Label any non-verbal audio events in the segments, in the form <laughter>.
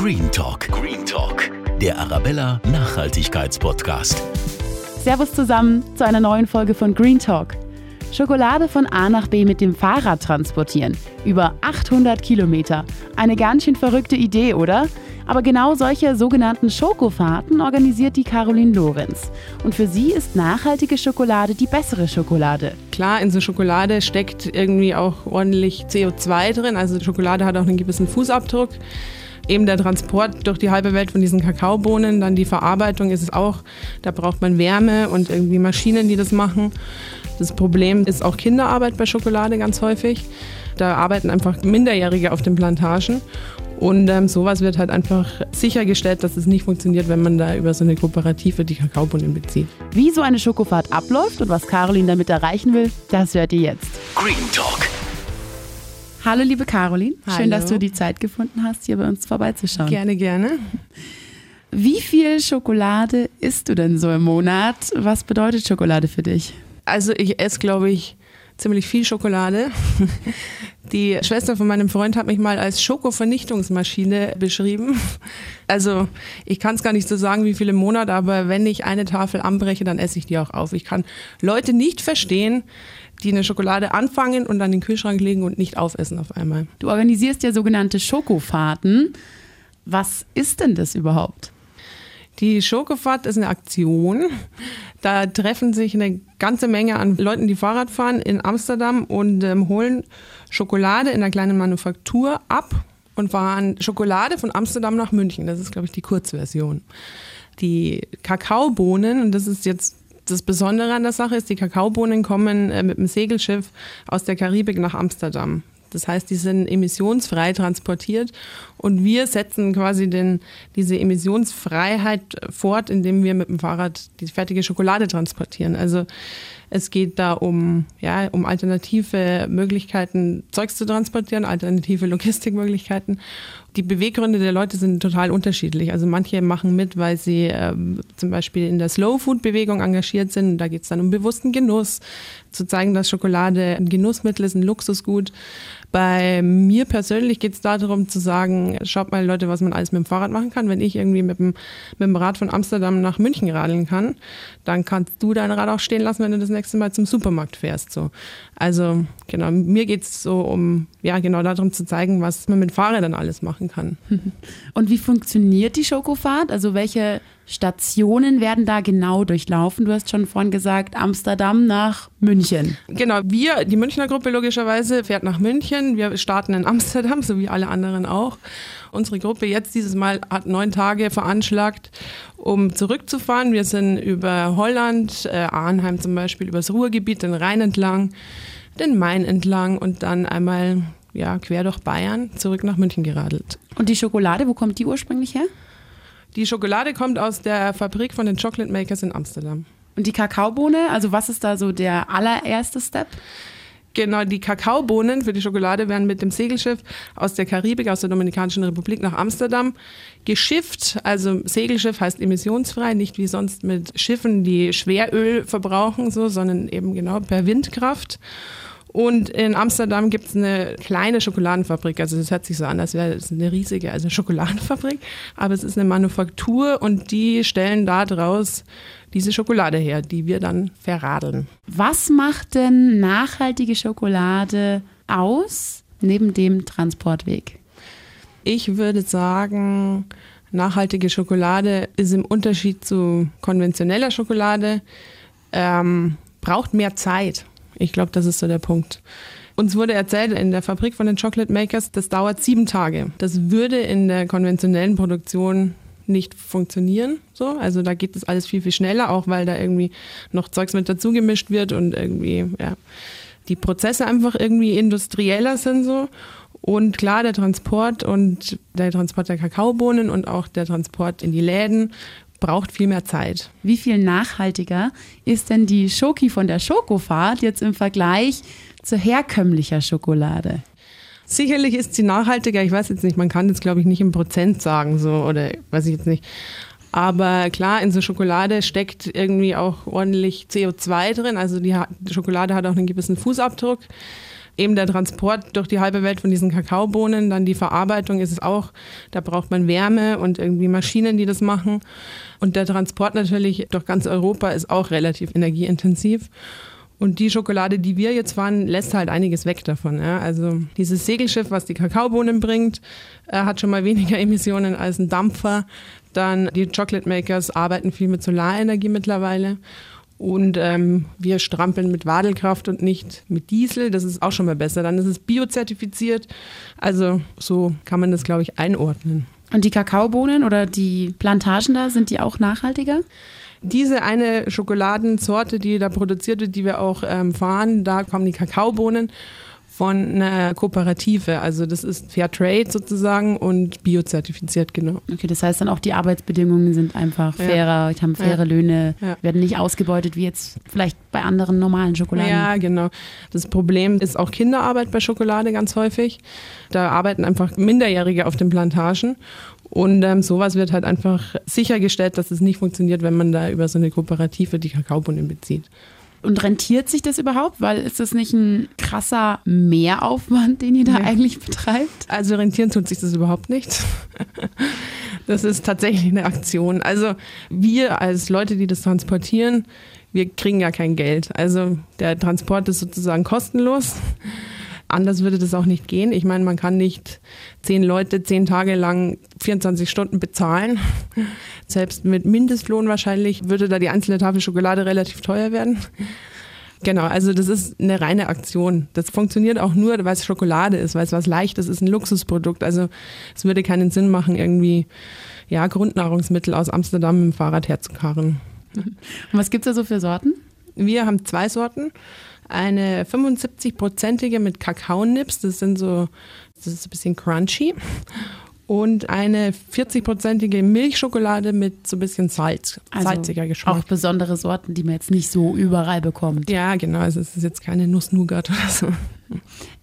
Green Talk. Green Talk. Der Arabella Nachhaltigkeitspodcast. Servus zusammen zu einer neuen Folge von Green Talk. Schokolade von A nach B mit dem Fahrrad transportieren. Über 800 Kilometer. Eine ganz schön verrückte Idee, oder? Aber genau solche sogenannten Schokofahrten organisiert die Caroline Lorenz. Und für sie ist nachhaltige Schokolade die bessere Schokolade. Klar, in so Schokolade steckt irgendwie auch ordentlich CO2 drin. Also Schokolade hat auch einen gewissen Fußabdruck. Eben der Transport durch die halbe Welt von diesen Kakaobohnen, dann die Verarbeitung ist es auch, da braucht man Wärme und irgendwie Maschinen, die das machen. Das Problem ist auch Kinderarbeit bei Schokolade ganz häufig. Da arbeiten einfach Minderjährige auf den Plantagen. Und ähm, sowas wird halt einfach sichergestellt, dass es nicht funktioniert, wenn man da über so eine Kooperative die Kakaobohnen bezieht. Wie so eine Schokofahrt abläuft und was Caroline damit erreichen will, das hört ihr jetzt. Green Talk. Hallo liebe Caroline, Hallo. schön, dass du die Zeit gefunden hast, hier bei uns vorbeizuschauen. Gerne, gerne. Wie viel Schokolade isst du denn so im Monat? Was bedeutet Schokolade für dich? Also ich esse, glaube ich, ziemlich viel Schokolade. Die Schwester von meinem Freund hat mich mal als Schokovernichtungsmaschine beschrieben. Also ich kann es gar nicht so sagen, wie viele Monate, aber wenn ich eine Tafel anbreche, dann esse ich die auch auf. Ich kann Leute nicht verstehen, die eine Schokolade anfangen und dann in den Kühlschrank legen und nicht aufessen auf einmal. Du organisierst ja sogenannte Schokofahrten. Was ist denn das überhaupt? Die Schokofahrt ist eine Aktion. Da treffen sich eine ganze Menge an Leuten, die Fahrrad fahren in Amsterdam und ähm, holen Schokolade in einer kleinen Manufaktur ab und fahren Schokolade von Amsterdam nach München. Das ist, glaube ich, die Kurzversion. Die Kakaobohnen, und das ist jetzt das Besondere an der Sache, ist, die Kakaobohnen kommen äh, mit dem Segelschiff aus der Karibik nach Amsterdam. Das heißt, die sind emissionsfrei transportiert und wir setzen quasi den, diese Emissionsfreiheit fort, indem wir mit dem Fahrrad die fertige Schokolade transportieren. Also es geht da um, ja, um alternative Möglichkeiten, Zeugs zu transportieren, alternative Logistikmöglichkeiten. Die Beweggründe der Leute sind total unterschiedlich. Also manche machen mit, weil sie ähm, zum Beispiel in der Slow-Food-Bewegung engagiert sind. Da geht es dann um bewussten Genuss, zu zeigen, dass Schokolade ein Genussmittel ist, ein Luxusgut. Bei mir persönlich geht es darum zu sagen, schaut mal Leute, was man alles mit dem Fahrrad machen kann. Wenn ich irgendwie mit dem, mit dem Rad von Amsterdam nach München radeln kann, dann kannst du dein Rad auch stehen lassen, wenn du das nächste Mal zum Supermarkt fährst. So. Also genau, mir geht es so um, ja genau darum zu zeigen, was man mit Fahrrädern alles machen kann. <laughs> Und wie funktioniert die Schokofahrt? Also welche Stationen werden da genau durchlaufen? Du hast schon vorhin gesagt, Amsterdam nach München. Genau, wir, die Münchner Gruppe logischerweise, fährt nach München. Wir starten in Amsterdam, so wie alle anderen auch. Unsere Gruppe jetzt dieses Mal hat neun Tage veranschlagt, um zurückzufahren. Wir sind über Holland, äh, Arnheim zum Beispiel, übers Ruhrgebiet, den Rhein entlang, den Main entlang und dann einmal ja, quer durch Bayern zurück nach München geradelt. Und die Schokolade, wo kommt die ursprünglich her? Die Schokolade kommt aus der Fabrik von den Chocolate Makers in Amsterdam. Und die Kakaobohne, also was ist da so der allererste Step? Genau, die Kakaobohnen für die Schokolade werden mit dem Segelschiff aus der Karibik, aus der Dominikanischen Republik nach Amsterdam geschifft. Also Segelschiff heißt emissionsfrei, nicht wie sonst mit Schiffen, die Schweröl verbrauchen, so, sondern eben genau per Windkraft. Und in Amsterdam gibt es eine kleine Schokoladenfabrik. Also das hört sich so an, als wäre es eine riesige also Schokoladenfabrik. Aber es ist eine Manufaktur und die stellen da draus diese Schokolade her, die wir dann verradeln. Was macht denn nachhaltige Schokolade aus, neben dem Transportweg? Ich würde sagen, nachhaltige Schokolade ist im Unterschied zu konventioneller Schokolade, ähm, braucht mehr Zeit. Ich glaube, das ist so der Punkt. Uns wurde erzählt in der Fabrik von den Chocolate Makers, das dauert sieben Tage. Das würde in der konventionellen Produktion nicht funktionieren. So. Also da geht das alles viel, viel schneller, auch weil da irgendwie noch Zeugs mit dazu gemischt wird und irgendwie, ja, die Prozesse einfach irgendwie industrieller sind so. Und klar, der Transport und der Transport der Kakaobohnen und auch der Transport in die Läden braucht viel mehr Zeit. Wie viel nachhaltiger ist denn die Schoki von der Schokofahrt jetzt im Vergleich zu herkömmlicher Schokolade? Sicherlich ist sie nachhaltiger. Ich weiß jetzt nicht, man kann jetzt glaube ich nicht im Prozent sagen, so oder weiß ich jetzt nicht. Aber klar, in so Schokolade steckt irgendwie auch ordentlich CO2 drin. Also die Schokolade hat auch einen gewissen Fußabdruck. Eben der Transport durch die halbe Welt von diesen Kakaobohnen, dann die Verarbeitung ist es auch, da braucht man Wärme und irgendwie Maschinen, die das machen. Und der Transport natürlich durch ganz Europa ist auch relativ energieintensiv. Und die Schokolade, die wir jetzt fahren, lässt halt einiges weg davon. Ja. Also dieses Segelschiff, was die Kakaobohnen bringt, äh, hat schon mal weniger <laughs> Emissionen als ein Dampfer. Dann die Chocolate Makers arbeiten viel mit Solarenergie mittlerweile. Und ähm, wir strampeln mit Wadelkraft und nicht mit Diesel. Das ist auch schon mal besser. Dann ist es biozertifiziert. Also so kann man das, glaube ich, einordnen. Und die Kakaobohnen oder die Plantagen da, sind die auch nachhaltiger? Diese eine Schokoladensorte, die da produziert wird, die wir auch ähm, fahren, da kommen die Kakaobohnen von einer Kooperative. Also das ist Fair Trade sozusagen und biozertifiziert, genau. Okay, das heißt dann auch die Arbeitsbedingungen sind einfach fairer, ja. haben faire ja. Löhne, ja. werden nicht ausgebeutet wie jetzt vielleicht bei anderen normalen Schokoladen. Ja, genau. Das Problem ist auch Kinderarbeit bei Schokolade ganz häufig. Da arbeiten einfach Minderjährige auf den Plantagen und ähm, sowas wird halt einfach sichergestellt, dass es nicht funktioniert, wenn man da über so eine Kooperative die Kakaobohnen bezieht. Und rentiert sich das überhaupt? Weil ist das nicht ein krasser Mehraufwand, den ihr da nee. eigentlich betreibt? Also rentieren tut sich das überhaupt nicht. <laughs> Das ist tatsächlich eine Aktion. Also wir als Leute, die das transportieren, wir kriegen ja kein Geld. Also der Transport ist sozusagen kostenlos. Anders würde das auch nicht gehen. Ich meine, man kann nicht zehn Leute zehn Tage lang 24 Stunden bezahlen. <laughs> Selbst mit Mindestlohn wahrscheinlich würde da die einzelne Tafel Schokolade relativ teuer werden. Genau, also das ist eine reine Aktion. Das funktioniert auch nur, weil es Schokolade ist, weil es was Leichtes ist, ein Luxusprodukt. Also es würde keinen Sinn machen, irgendwie ja, Grundnahrungsmittel aus Amsterdam mit dem Fahrrad herzukarren. Und was gibt es da so für Sorten? Wir haben zwei Sorten eine 75-prozentige mit Kakaonips, das sind so, das ist ein bisschen crunchy. Und eine 40-prozentige Milchschokolade mit so ein bisschen Salz, also salziger Geschmack. Auch besondere Sorten, die man jetzt nicht so überall bekommt. Ja, genau. Also es ist jetzt keine Nuss-Nougat oder so.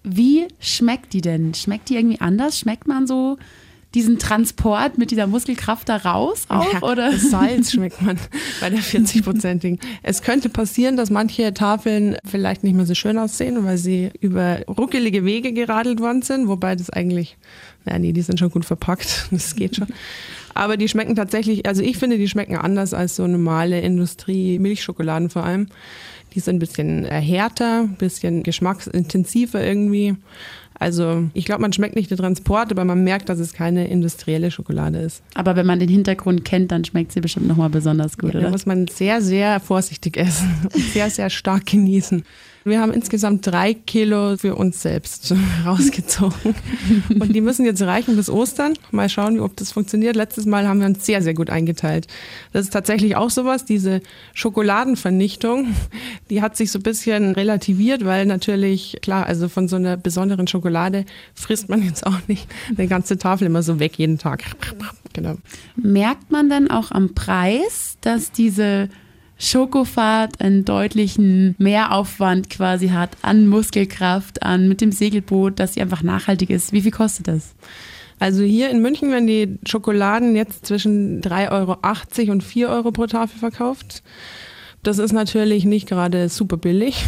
Wie schmeckt die denn? Schmeckt die irgendwie anders? Schmeckt man so diesen Transport mit dieser Muskelkraft da raus auch? Ja, oder? Salz schmeckt man bei der 40-prozentigen. es könnte passieren, dass manche Tafeln vielleicht nicht mehr so schön aussehen, weil sie über ruckelige Wege geradelt worden sind, wobei das eigentlich, naja, nee, die sind schon gut verpackt, <laughs> das geht schon. Aber die schmecken tatsächlich, also ich finde, die schmecken anders als so normale Industrie-Milchschokoladen vor allem. Die sind ein bisschen härter, ein bisschen geschmacksintensiver irgendwie. Also ich glaube, man schmeckt nicht den Transport, aber man merkt, dass es keine industrielle Schokolade ist. Aber wenn man den Hintergrund kennt, dann schmeckt sie bestimmt nochmal besonders gut, ja, oder? Da muss man sehr, sehr vorsichtig essen <laughs> und sehr, sehr stark genießen. Wir haben insgesamt drei Kilo für uns selbst <laughs> rausgezogen. Und die müssen jetzt reichen bis Ostern. Mal schauen, ob das funktioniert. Letztes Mal haben wir uns sehr, sehr gut eingeteilt. Das ist tatsächlich auch sowas, diese Schokoladenvernichtung, die hat sich so ein bisschen relativiert, weil natürlich, klar, also von so einer besonderen Schokolade frisst man jetzt auch nicht eine ganze Tafel immer so weg jeden Tag. Genau. Merkt man dann auch am Preis, dass diese Schokofahrt einen deutlichen Mehraufwand quasi hat an Muskelkraft, an mit dem Segelboot, dass sie einfach nachhaltig ist. Wie viel kostet das? Also hier in München werden die Schokoladen jetzt zwischen 3,80 Euro und 4 Euro pro Tafel verkauft. Das ist natürlich nicht gerade super billig.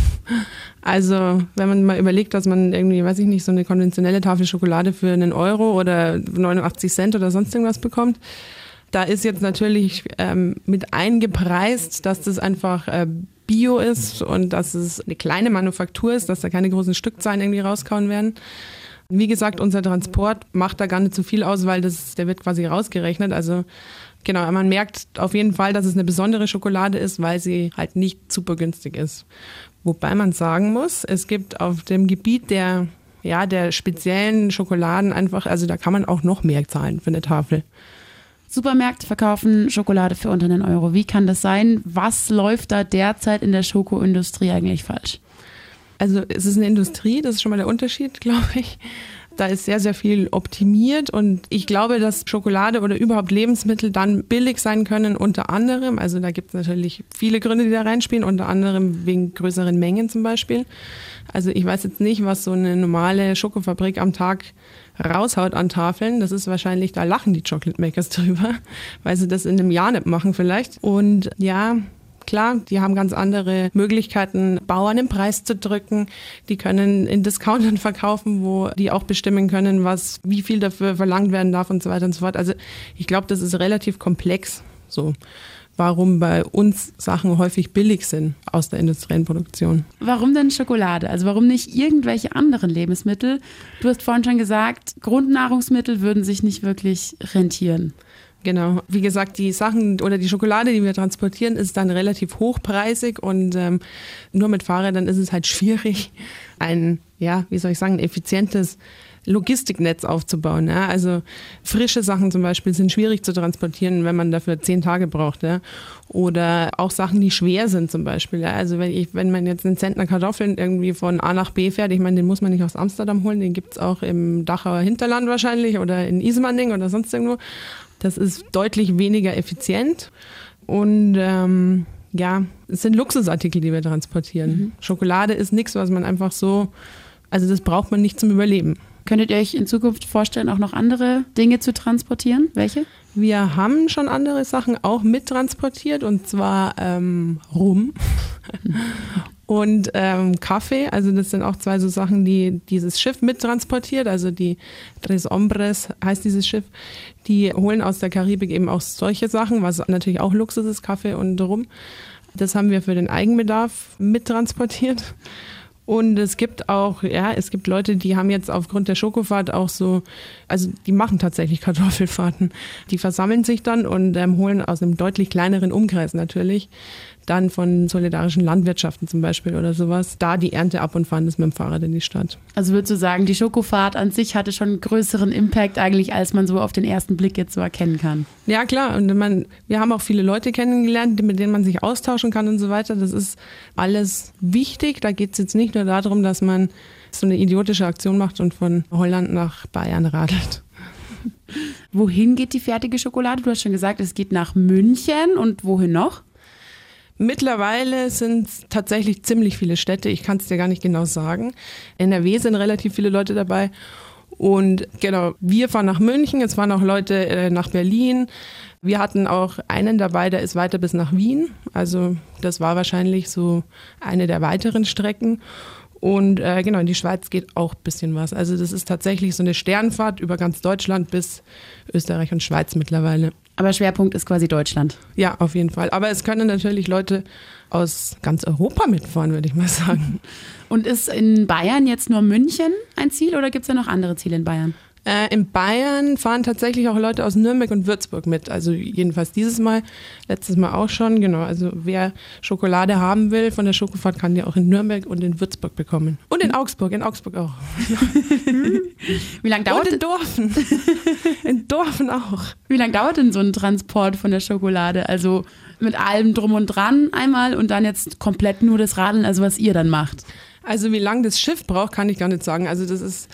Also, wenn man mal überlegt, dass man irgendwie, weiß ich nicht, so eine konventionelle Tafel Schokolade für einen Euro oder 89 Cent oder sonst irgendwas bekommt, da ist jetzt natürlich ähm, mit eingepreist, dass das einfach äh, Bio ist und dass es eine kleine Manufaktur ist, dass da keine großen Stückzahlen irgendwie rauskauen werden. Wie gesagt, unser Transport macht da gar nicht so viel aus, weil das, der wird quasi rausgerechnet. Also genau, man merkt auf jeden Fall, dass es eine besondere Schokolade ist, weil sie halt nicht super günstig ist. Wobei man sagen muss, es gibt auf dem Gebiet der ja, der speziellen Schokoladen einfach, also da kann man auch noch mehr zahlen für eine Tafel. Supermärkte verkaufen Schokolade für unter einen Euro. Wie kann das sein? Was läuft da derzeit in der Schokoindustrie eigentlich falsch? Also es ist eine Industrie, das ist schon mal der Unterschied, <laughs> glaube ich. Da ist sehr, sehr viel optimiert und ich glaube, dass Schokolade oder überhaupt Lebensmittel dann billig sein können, unter anderem. Also da gibt es natürlich viele Gründe, die da reinspielen, unter anderem wegen größeren Mengen zum Beispiel. Also ich weiß jetzt nicht, was so eine normale Schokofabrik am Tag raushaut an Tafeln. Das ist wahrscheinlich, da lachen die Chocolate Makers <laughs> drüber, weil sie das in einem Jahr nicht machen vielleicht. Und ja, Klar, die haben ganz andere Möglichkeiten, Bauern den Preis zu drücken. Die können in Discountern <laughs> verkaufen, wo die auch bestimmen können, was, wie viel dafür verlangt werden darf und so weiter und so fort. Also ich glaube, das ist relativ komplex. So warum bei uns Sachen häufig billig sind aus der industriellen Produktion. Warum denn Schokolade? Also warum nicht irgendwelche anderen Lebensmittel? Du hast vorhin schon gesagt, Grundnahrungsmittel würden sich nicht wirklich rentieren. Genau. Wie gesagt, die Sachen oder die Schokolade, die wir transportieren, ist dann relativ hochpreisig und ähm, nur mit Fahrrädern ist es halt <laughs> schwierig, ein, ja, wie soll ich sagen, effizientes Logistiknetz aufzubauen. Ja? Also frische Sachen zum Beispiel sind schwierig zu transportieren, wenn man dafür zehn Tage braucht. Ja? Oder auch Sachen, die schwer sind zum Beispiel. Ja? Also wenn, ich, wenn man jetzt einen Zentner Kartoffeln irgendwie von A nach B fährt, ich meine, den muss man nicht aus Amsterdam holen, den gibt es auch im Dachauer Hinterland wahrscheinlich oder in Ismaning oder sonst irgendwo. Das ist deutlich weniger effizient und ähm, ja, es sind Luxusartikel, die wir transportieren. Mhm. Schokolade ist nichts, was man einfach so, also das braucht man nicht zum Überleben. Könntet ihr euch in Zukunft vorstellen, auch noch andere Dinge zu transportieren? Welche? Wir haben schon andere Sachen auch mittransportiert und zwar ähm, Rum <laughs> und ähm, Kaffee. Also das sind auch zwei so Sachen, die dieses Schiff mittransportiert. Also die Tres Hombres heißt dieses Schiff. Die holen aus der Karibik eben auch solche Sachen, was natürlich auch Luxus ist, Kaffee und Rum. Das haben wir für den Eigenbedarf mittransportiert. Und es gibt auch, ja, es gibt Leute, die haben jetzt aufgrund der Schokofahrt auch so, also die machen tatsächlich Kartoffelfahrten. Die versammeln sich dann und ähm, holen aus einem deutlich kleineren Umkreis natürlich dann von solidarischen Landwirtschaften zum Beispiel oder sowas, da die Ernte ab und fahren das mit dem Fahrrad in die Stadt. Also würdest du sagen, die Schokofahrt an sich hatte schon einen größeren Impact eigentlich, als man so auf den ersten Blick jetzt so erkennen kann? Ja, klar. Und man, wir haben auch viele Leute kennengelernt, mit denen man sich austauschen kann und so weiter. Das ist alles wichtig. Da geht es jetzt nicht nur darum, dass man so eine idiotische Aktion macht und von Holland nach Bayern radelt. Wohin geht die fertige Schokolade? Du hast schon gesagt, es geht nach München und wohin noch? Mittlerweile sind es tatsächlich ziemlich viele Städte. Ich kann es dir gar nicht genau sagen. NRW sind relativ viele Leute dabei. Und genau, wir fahren nach München, es fahren auch Leute äh, nach Berlin. Wir hatten auch einen dabei, der ist weiter bis nach Wien. Also das war wahrscheinlich so eine der weiteren Strecken. Und äh, genau, in die Schweiz geht auch ein bisschen was. Also das ist tatsächlich so eine Sternfahrt über ganz Deutschland bis Österreich und Schweiz mittlerweile. Aber Schwerpunkt ist quasi Deutschland. Ja, auf jeden Fall. Aber es können natürlich Leute aus ganz Europa mitfahren, würde ich mal sagen. Und ist in Bayern jetzt nur München ein Ziel oder gibt es ja noch andere Ziele in Bayern? Äh, in Bayern fahren tatsächlich auch Leute aus Nürnberg und Würzburg mit. Also jedenfalls dieses Mal, letztes Mal auch schon. Genau. Also wer Schokolade haben will von der Schokofahrt, kann die auch in Nürnberg und in Würzburg bekommen. Und in Augsburg, in Augsburg auch. <laughs> Wie lange dauert und in Dorfen. <laughs> in Dorfen auch. Wie lange dauert denn so ein Transport von der Schokolade? Also mit allem drum und dran einmal und dann jetzt komplett nur das Radeln, also was ihr dann macht. Also wie lange das Schiff braucht, kann ich gar nicht sagen. Also das ist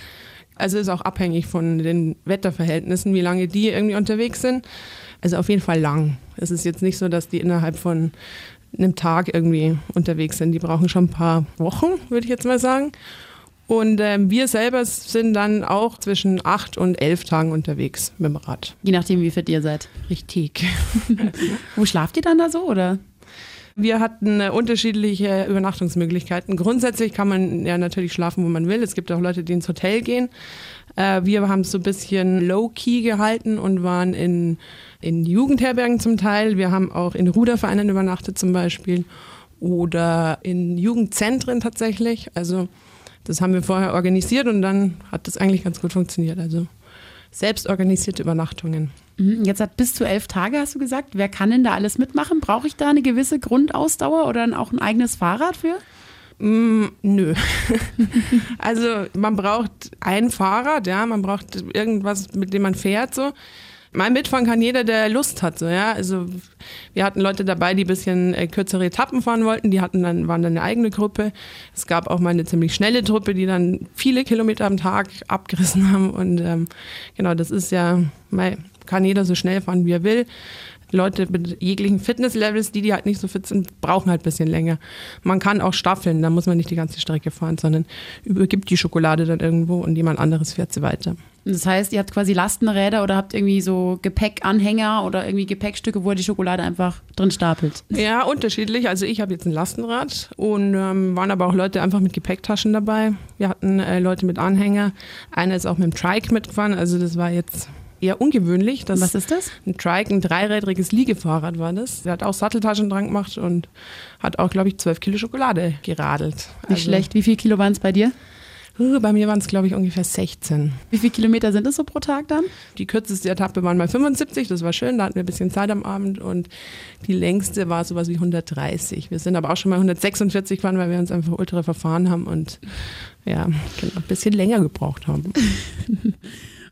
also ist auch abhängig von den Wetterverhältnissen, wie lange die irgendwie unterwegs sind. Also auf jeden Fall lang. Es ist jetzt nicht so, dass die innerhalb von einem Tag irgendwie unterwegs sind. Die brauchen schon ein paar Wochen, würde ich jetzt mal sagen. Und ähm, wir selber sind dann auch zwischen acht und elf Tagen unterwegs mit dem Rad. Je nachdem, wie fit ihr seid. Richtig. <laughs> Wo schlaft ihr dann da so, oder? Wir hatten äh, unterschiedliche Übernachtungsmöglichkeiten. Grundsätzlich kann man ja natürlich schlafen, wo man will. Es gibt auch Leute, die ins Hotel gehen. Äh, wir haben es so ein bisschen low-key gehalten und waren in, in Jugendherbergen zum Teil. Wir haben auch in Rudervereinen übernachtet zum Beispiel oder in Jugendzentren tatsächlich. Also das haben wir vorher organisiert und dann hat das eigentlich ganz gut funktioniert. Also selbstorganisierte Übernachtungen. Mhm, jetzt hat bis zu elf Tage, hast du gesagt. Wer kann denn da alles mitmachen? Brauche ich da eine gewisse Grundausdauer oder dann auch ein eigenes Fahrrad für? Mm, nö. <laughs> also man braucht ein Fahrrad, ja, man braucht irgendwas, mit dem man fährt so. Mal mitfahren kann jeder, der Lust hat. So, ja? Also wir hatten Leute dabei, die ein bisschen äh, kürzere Etappen fahren wollten. Die hatten dann, waren dann eine eigene Gruppe. Es gab auch mal eine ziemlich schnelle Truppe, die dann viele Kilometer am Tag abgerissen <laughs> haben. Und ähm, genau, das ist ja, mal, kann jeder so schnell fahren, wie er will. Leute mit jeglichen Fitnesslevels, die, die halt nicht so fit sind, brauchen halt ein bisschen länger. Man kann auch staffeln, da muss man nicht die ganze Strecke fahren, sondern übergibt die Schokolade dann irgendwo und jemand anderes fährt sie weiter. Das heißt, ihr habt quasi Lastenräder oder habt irgendwie so Gepäckanhänger oder irgendwie Gepäckstücke, wo ihr die Schokolade einfach drin stapelt. Ja, unterschiedlich. Also ich habe jetzt ein Lastenrad und ähm, waren aber auch Leute einfach mit Gepäcktaschen dabei. Wir hatten äh, Leute mit Anhänger. Einer ist auch mit dem Trike mitgefahren. Also das war jetzt eher ungewöhnlich. Was ist das? Ein Trike, ein dreirädriges Liegefahrrad war das. Der hat auch Satteltaschen dran gemacht und hat auch, glaube ich, zwölf Kilo Schokolade geradelt. Nicht also, schlecht. Wie viel Kilo waren es bei dir? Bei mir waren es, glaube ich, ungefähr 16. Wie viele Kilometer sind es so pro Tag dann? Die kürzeste Etappe waren mal 75, das war schön, da hatten wir ein bisschen Zeit am Abend und die längste war sowas wie 130. Wir sind aber auch schon mal 146 gefahren, weil wir uns einfach ultra verfahren haben und ja, genau, ein bisschen länger gebraucht haben. <laughs>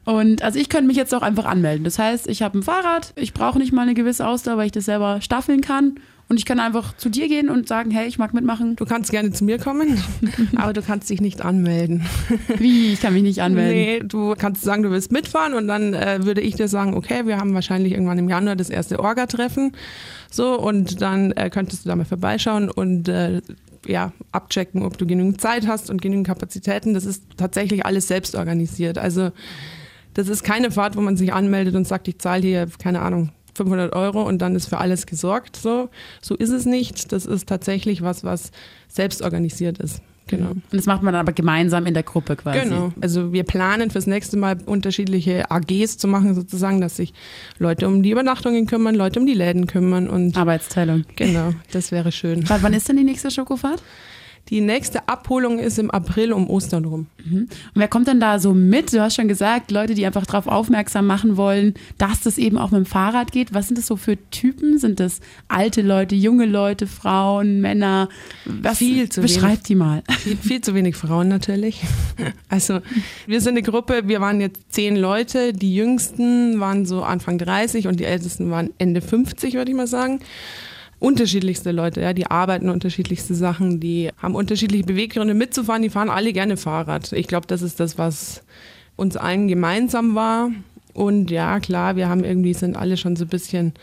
Und also ich könnte mich jetzt auch einfach anmelden. Das heißt, ich habe ein Fahrrad, ich brauche nicht mal eine gewisse Ausdauer, weil ich das selber staffeln kann und ich kann einfach zu dir gehen und sagen, hey, ich mag mitmachen. Du kannst gerne zu mir kommen, <laughs> aber du kannst dich nicht anmelden. Wie? Ich kann mich nicht anmelden. Nee, du kannst sagen, du willst mitfahren und dann äh, würde ich dir sagen, okay, wir haben wahrscheinlich irgendwann im Januar das erste Orga-Treffen. So, und dann äh, könntest du da mal vorbeischauen und äh, ja, abchecken, ob du genügend Zeit hast und genügend Kapazitäten. Das ist tatsächlich alles selbst organisiert. Also das ist keine Fahrt, wo man sich anmeldet und sagt, ich zahle hier, keine Ahnung, 500 Euro und dann ist für alles gesorgt. So, so ist es nicht. Das ist tatsächlich was, was selbst organisiert ist. Genau. Und das macht man dann aber gemeinsam in der Gruppe quasi. Genau. Also wir planen fürs nächste Mal unterschiedliche AGs zu machen, sozusagen, dass sich Leute um die Übernachtungen kümmern, Leute um die Läden kümmern und Arbeitsteilung. Genau, das wäre schön. Wann ist denn die nächste Schokofahrt? Die nächste Abholung ist im April um Ostern rum. Mhm. Und wer kommt denn da so mit? Du hast schon gesagt, Leute, die einfach darauf aufmerksam machen wollen, dass das eben auch mit dem Fahrrad geht. Was sind das so für Typen? Sind das alte Leute, junge Leute, Frauen, Männer? Was viel zu beschreibt wenig, die mal. <laughs> Viel, viel zu wenig Frauen natürlich. <laughs> Also wir sind eine Gruppe, wir waren jetzt zehn Leute. Die jüngsten waren so Anfang 30 und die ältesten waren Ende 50, würde ich mal sagen unterschiedlichste Leute, ja, die arbeiten unterschiedlichste Sachen, die haben unterschiedliche Beweggründe mitzufahren, die fahren alle gerne Fahrrad. Ich glaube, das ist das, was uns allen gemeinsam war. Und ja, klar, wir haben irgendwie, sind alle schon so ein bisschen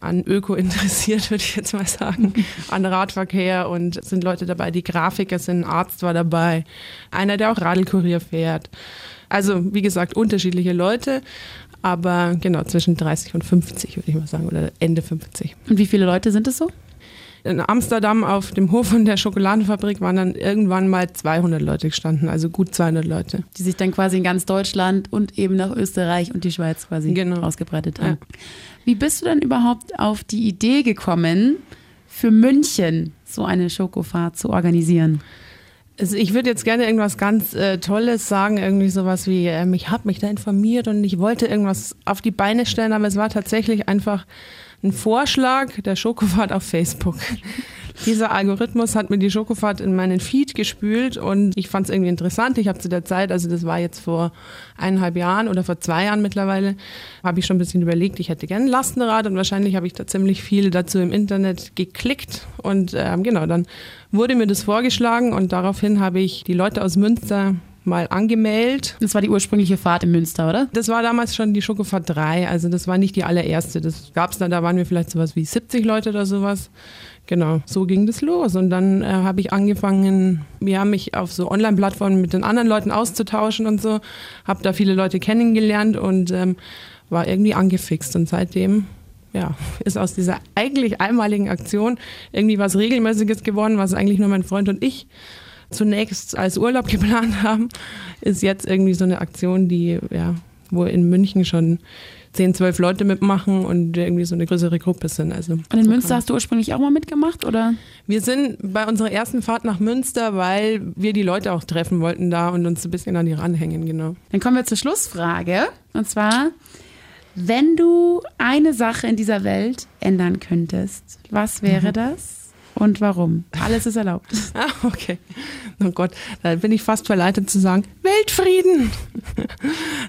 an Öko <laughs> interessiert, würde ich jetzt mal sagen, an Radverkehr und sind Leute dabei, die Grafiker sind, ein Arzt war dabei, einer, der auch Radelkurier fährt. Also, wie gesagt, unterschiedliche Leute aber genau zwischen 30 und 50 würde ich mal sagen oder Ende 50. Und wie viele Leute sind es so? In Amsterdam auf dem Hof von der Schokoladenfabrik waren dann irgendwann mal 200 Leute gestanden, also gut 200 Leute. Die sich dann quasi in ganz Deutschland und eben nach Österreich und die Schweiz quasi genau. ausgebreitet haben. Ja. Wie bist du denn überhaupt auf die Idee gekommen, für München so eine Schokofahrt zu organisieren? Also ich würde jetzt gerne irgendwas ganz äh, Tolles sagen, irgendwie sowas wie, ähm, ich habe mich da informiert und ich wollte irgendwas auf die Beine stellen, aber es war tatsächlich einfach ein Vorschlag der Schokofahrt <laughs> auf Facebook. Dieser Algorithmus hat mir die Schokofahrt in meinen Feed gespült und ich fand es irgendwie interessant. Ich habe zu der Zeit, also das war jetzt vor eineinhalb Jahren oder vor zwei Jahren mittlerweile, habe ich schon ein bisschen überlegt, ich hätte gerne ein Lastenrad und wahrscheinlich habe ich da ziemlich viel dazu im Internet geklickt und ähm, genau, dann wurde mir das vorgeschlagen und daraufhin habe ich die Leute aus Münster mal angemeldet. Das war die ursprüngliche Fahrt in Münster, oder? Das war damals schon die Schokofahrt 3, also das war nicht die allererste. Das gab es dann, da waren wir vielleicht sowas wie 70 Leute oder sowas. Genau, so ging das los. Und dann äh, habe ich angefangen, haben mich auf so Online-Plattformen mit den anderen Leuten auszutauschen und so, habe da viele Leute kennengelernt und ähm, war irgendwie angefixt. Und seitdem ja, <laughs> ist aus dieser eigentlich einmaligen Aktion irgendwie was Regelmäßiges geworden, was eigentlich nur mein Freund und ich zunächst als Urlaub <laughs> geplant haben, ist jetzt irgendwie so eine Aktion, die, ja, wo in München schon 10, 12 Leute mitmachen und irgendwie so eine größere Gruppe sind. Also, und in so Münster hast du ursprünglich auch mal mitgemacht, oder? Wir sind bei unserer ersten Fahrt nach Münster, weil wir die Leute auch treffen wollten da und uns ein bisschen an die ranhängen, genau. Dann kommen wir zur Schlussfrage. Und zwar, wenn du eine Sache in dieser Welt ändern könntest, was wäre mhm. das? Und warum. Alles ist erlaubt. <laughs> ah, okay. Oh Gott, da bin ich fast verleitet zu sagen, Weltfrieden. <laughs>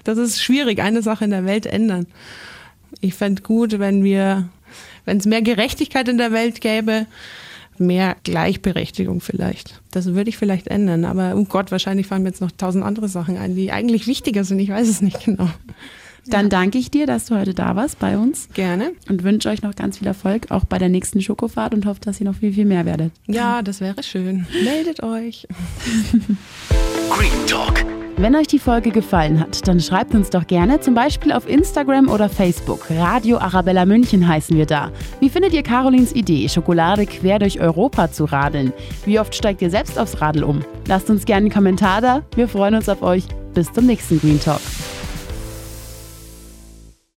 Das ist schwierig, eine Sache in der Welt ändern. Ich fände gut, wenn wir, wenn es mehr Gerechtigkeit in der Welt gäbe, mehr Gleichberechtigung vielleicht. Das würde ich vielleicht ändern. Aber oh Gott, wahrscheinlich fallen mir jetzt noch tausend andere Sachen ein, die eigentlich wichtiger sind. Ich weiß es nicht genau. Dann danke ich dir, dass du heute da warst bei uns Gerne. und wünsche euch noch ganz viel Erfolg, auch bei der nächsten Schokofahrt und hoffe, dass ihr noch viel, viel mehr werdet. Ja, das wäre schön. <laughs> Meldet euch. <laughs> Green Talk. Wenn euch die Folge gefallen hat, dann schreibt uns doch gerne, zum Beispiel auf Instagram oder Facebook. Radio Arabella München heißen wir da. Wie findet ihr Carolins Idee, Schokolade quer durch Europa zu radeln? Wie oft steigt ihr selbst aufs Radl um? Lasst uns gerne einen Kommentar da. Wir freuen uns auf euch. Bis zum nächsten Green Talk.